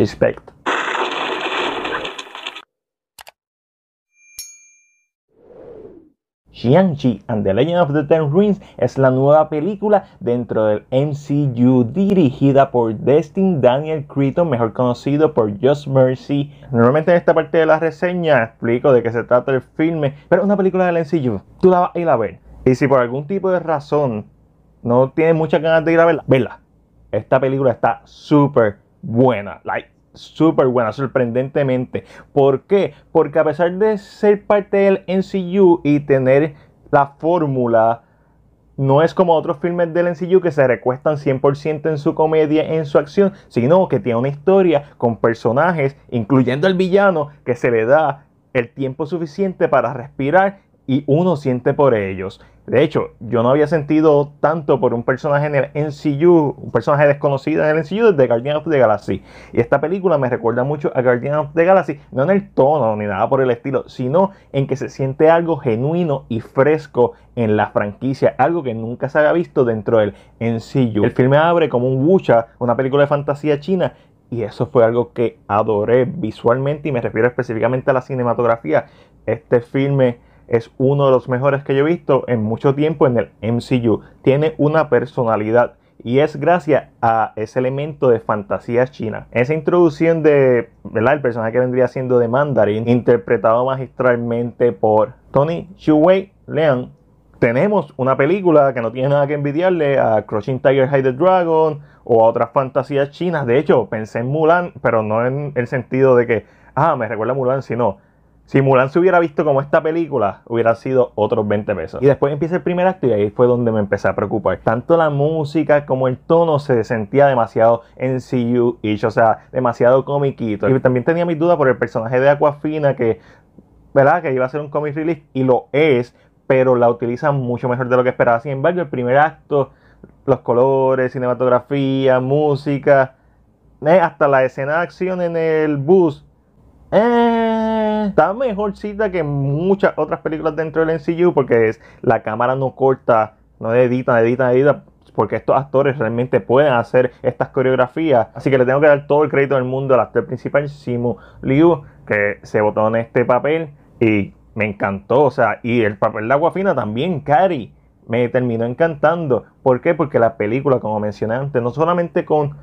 Respect. Shang-Chi and the Legend of the Ten Rings es la nueva película dentro del MCU dirigida por Destin Daniel Cretton, mejor conocido por Just Mercy. Normalmente en esta parte de la reseña explico de qué se trata el filme, pero es una película del MCU. Tú la vas a ir a ver. Y si por algún tipo de razón no tienes muchas ganas de ir a verla, vela. Esta película está súper buena. Like, súper buena, sorprendentemente. ¿Por qué? Porque a pesar de ser parte del NCU y tener la fórmula, no es como otros filmes del NCU que se recuestan 100% en su comedia, en su acción, sino que tiene una historia con personajes, incluyendo el villano, que se le da el tiempo suficiente para respirar y uno siente por ellos. De hecho, yo no había sentido tanto por un personaje en el NCU, un personaje desconocido en el NCU desde Guardian of the Galaxy. Y esta película me recuerda mucho a Guardian of the Galaxy, no en el tono ni nada por el estilo, sino en que se siente algo genuino y fresco en la franquicia, algo que nunca se había visto dentro del NCU. El filme abre como un wucha, una película de fantasía china, y eso fue algo que adoré visualmente y me refiero específicamente a la cinematografía. Este filme es uno de los mejores que yo he visto en mucho tiempo en el MCU. Tiene una personalidad y es gracias a ese elemento de fantasía china. Esa introducción de, ¿verdad? El personaje que vendría siendo de Mandarin, interpretado magistralmente por Tony Shuwei Leon. Tenemos una película que no tiene nada que envidiarle a Crouching Tiger, Hide the Dragon o a otras fantasías chinas. De hecho, pensé en Mulan, pero no en el sentido de que, ah, me recuerda a Mulan, sino si Mulan se hubiera visto como esta película, hubiera sido otros 20 pesos. Y después empieza el primer acto y ahí fue donde me empecé a preocupar. Tanto la música como el tono se sentía demasiado en CU-ish, o sea, demasiado comiquito. Y también tenía mis dudas por el personaje de Aquafina que, ¿verdad? Que iba a ser un comic relief y lo es, pero la utiliza mucho mejor de lo que esperaba. Sin embargo, el primer acto, los colores, cinematografía, música, eh, hasta la escena de acción en el bus. Eh, está mejorcita que muchas otras películas dentro del MCU porque es, la cámara no corta, no edita, edita, edita, porque estos actores realmente pueden hacer estas coreografías. Así que le tengo que dar todo el crédito del mundo al actor principal, Simu Liu, que se votó en este papel y me encantó. O sea, y el papel de Aguafina también, Cari, me terminó encantando. ¿Por qué? Porque la película, como mencioné antes, no solamente con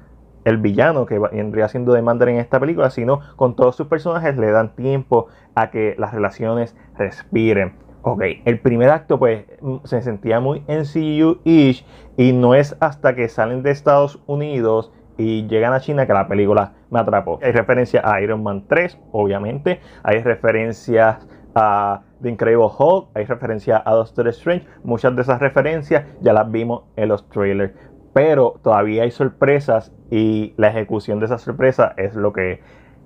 el villano que vendría siendo de Mandarin en esta película, sino con todos sus personajes le dan tiempo a que las relaciones respiren. Ok, el primer acto pues mm, se sentía muy NCU-ish y no es hasta que salen de Estados Unidos y llegan a China que la película me atrapó. Hay referencia a Iron Man 3, obviamente. Hay referencias a The Incredible Hulk, hay referencia a Doctor Strange. Muchas de esas referencias ya las vimos en los trailers pero todavía hay sorpresas y la ejecución de esas sorpresas es lo que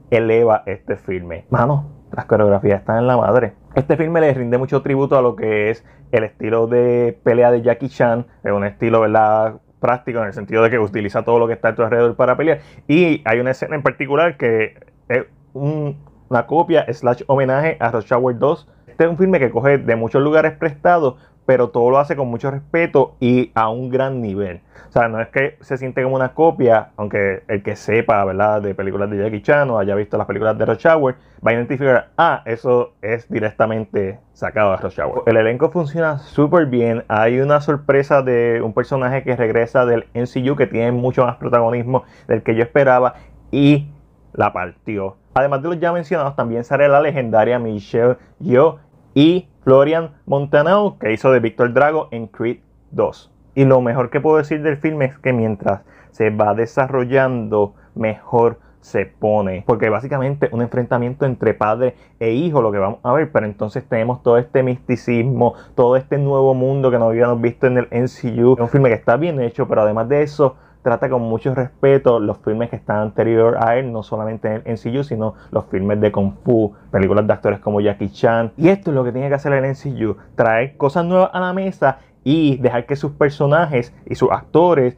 eleva este filme. Mano, las coreografías están en la madre. Este filme le rinde mucho tributo a lo que es el estilo de pelea de Jackie Chan, es un estilo, ¿verdad? práctico en el sentido de que utiliza todo lo que está a tu alrededor para pelear. Y hay una escena en particular que es una copia slash homenaje a Rush Hour 2. Este es un filme que coge de muchos lugares prestados, pero todo lo hace con mucho respeto y a un gran nivel. O sea, no es que se siente como una copia, aunque el que sepa, ¿verdad?, de películas de Jackie Chan o haya visto las películas de Rush Hour, va a identificar, ah, eso es directamente sacado de Rush Hour. El elenco funciona súper bien. Hay una sorpresa de un personaje que regresa del NCU que tiene mucho más protagonismo del que yo esperaba y la partió. Además de los ya mencionados, también sale la legendaria Michelle Yeoh y Florian Montanao, que hizo de Víctor Drago en Creed 2. Y lo mejor que puedo decir del filme es que mientras se va desarrollando, mejor se pone. Porque básicamente un enfrentamiento entre padre e hijo, lo que vamos a ver. Pero entonces tenemos todo este misticismo, todo este nuevo mundo que no habíamos visto en el NCU. Es un filme que está bien hecho, pero además de eso, trata con mucho respeto los filmes que están anterior a él, no solamente en MCU, sino los filmes de Kung Fu, películas de actores como Jackie Chan. Y esto es lo que tiene que hacer el MCU, traer cosas nuevas a la mesa y dejar que sus personajes y sus actores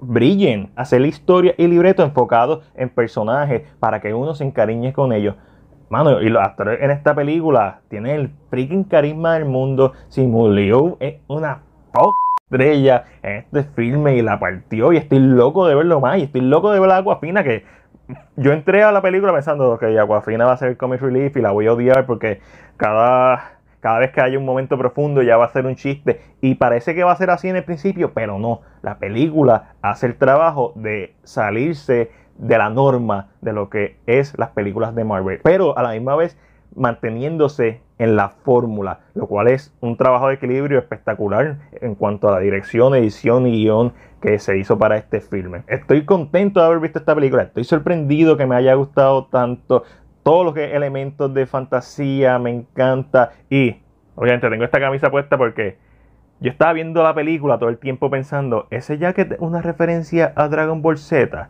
brillen, hacer historia y libreto enfocados en personajes para que uno se encariñe con ellos. Mano, y los actores en esta película tienen el freaking carisma del mundo. Simu Liu es una estrella en este filme y la partió y estoy loco de verlo más y estoy loco de ver la Fina que yo entré a la película pensando que Aquafina va a ser comic relief y la voy a odiar porque cada cada vez que haya un momento profundo ya va a ser un chiste. Y parece que va a ser así en el principio, pero no. La película hace el trabajo de salirse de la norma de lo que es las películas de Marvel. Pero a la misma vez manteniéndose en la fórmula, lo cual es un trabajo de equilibrio espectacular en cuanto a la dirección, edición y guion que se hizo para este filme. Estoy contento de haber visto esta película, estoy sorprendido que me haya gustado tanto todos los elementos de fantasía, me encanta. Y obviamente tengo esta camisa puesta porque yo estaba viendo la película todo el tiempo pensando, ese jacket es una referencia a Dragon Ball Z.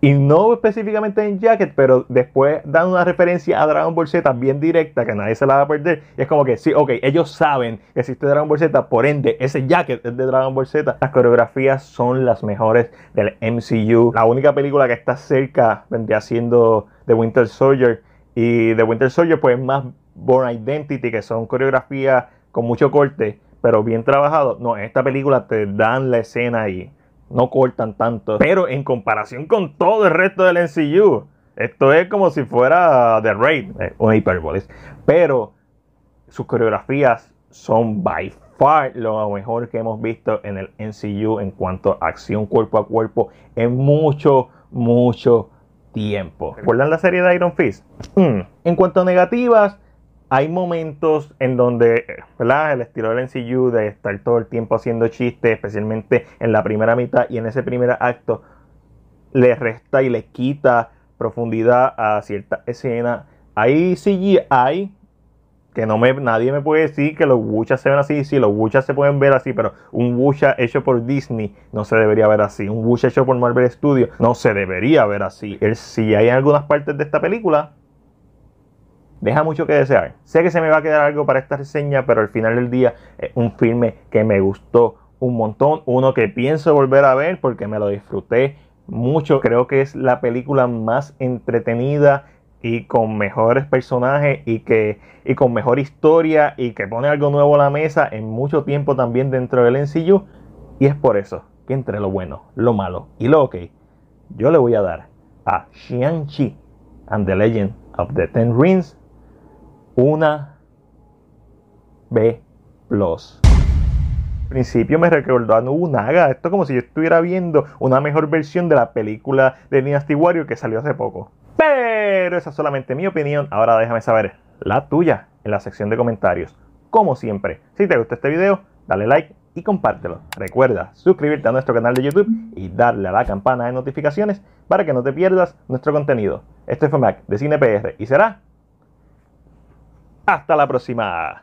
Y no específicamente en Jacket, pero después dan una referencia a Dragon Ball Z bien directa que nadie se la va a perder. Y es como que sí, ok, ellos saben que existe Dragon Ball Z, por ende, ese Jacket es de Dragon Ball Z. Las coreografías son las mejores del MCU. La única película que está cerca vendría siendo The Winter Soldier. Y The Winter Soldier, pues más Born Identity, que son coreografías con mucho corte, pero bien trabajado. No, en esta película te dan la escena ahí no cortan tanto. Pero en comparación con todo el resto del NCU, esto es como si fuera The Raid, eh, una hipérboles. Pero sus coreografías son by far lo mejor que hemos visto en el NCU en cuanto a acción cuerpo a cuerpo en mucho, mucho tiempo. ¿Recuerdan la serie de Iron Fist? Hmm. En cuanto a negativas, hay momentos en donde, ¿verdad? El estilo del NCU de estar todo el tiempo haciendo chistes, especialmente en la primera mitad y en ese primer acto, le resta y le quita profundidad a cierta escena. Hay CGI que no me, nadie me puede decir que los wuchas se ven así. Sí, los wuchas se pueden ver así, pero un wucha hecho por Disney no se debería ver así. Un wucha hecho por Marvel Studios no se debería ver así. El CGI en algunas partes de esta película deja mucho que desear. Sé que se me va a quedar algo para esta reseña, pero al final del día es un filme que me gustó un montón, uno que pienso volver a ver porque me lo disfruté mucho. Creo que es la película más entretenida y con mejores personajes y que y con mejor historia y que pone algo nuevo a la mesa en mucho tiempo también dentro del NCU y es por eso que entre lo bueno, lo malo y lo ok, yo le voy a dar a Shang-Chi and the Legend of the Ten Rings una B+. Al principio me recordó a Nobunaga. Esto como si yo estuviera viendo una mejor versión de la película de Dynasty Warrior que salió hace poco. Pero esa es solamente mi opinión. Ahora déjame saber la tuya en la sección de comentarios. Como siempre, si te gustó este video, dale like y compártelo. Recuerda suscribirte a nuestro canal de YouTube y darle a la campana de notificaciones para que no te pierdas nuestro contenido. Este fue Mac de CinePR y será hasta la próxima.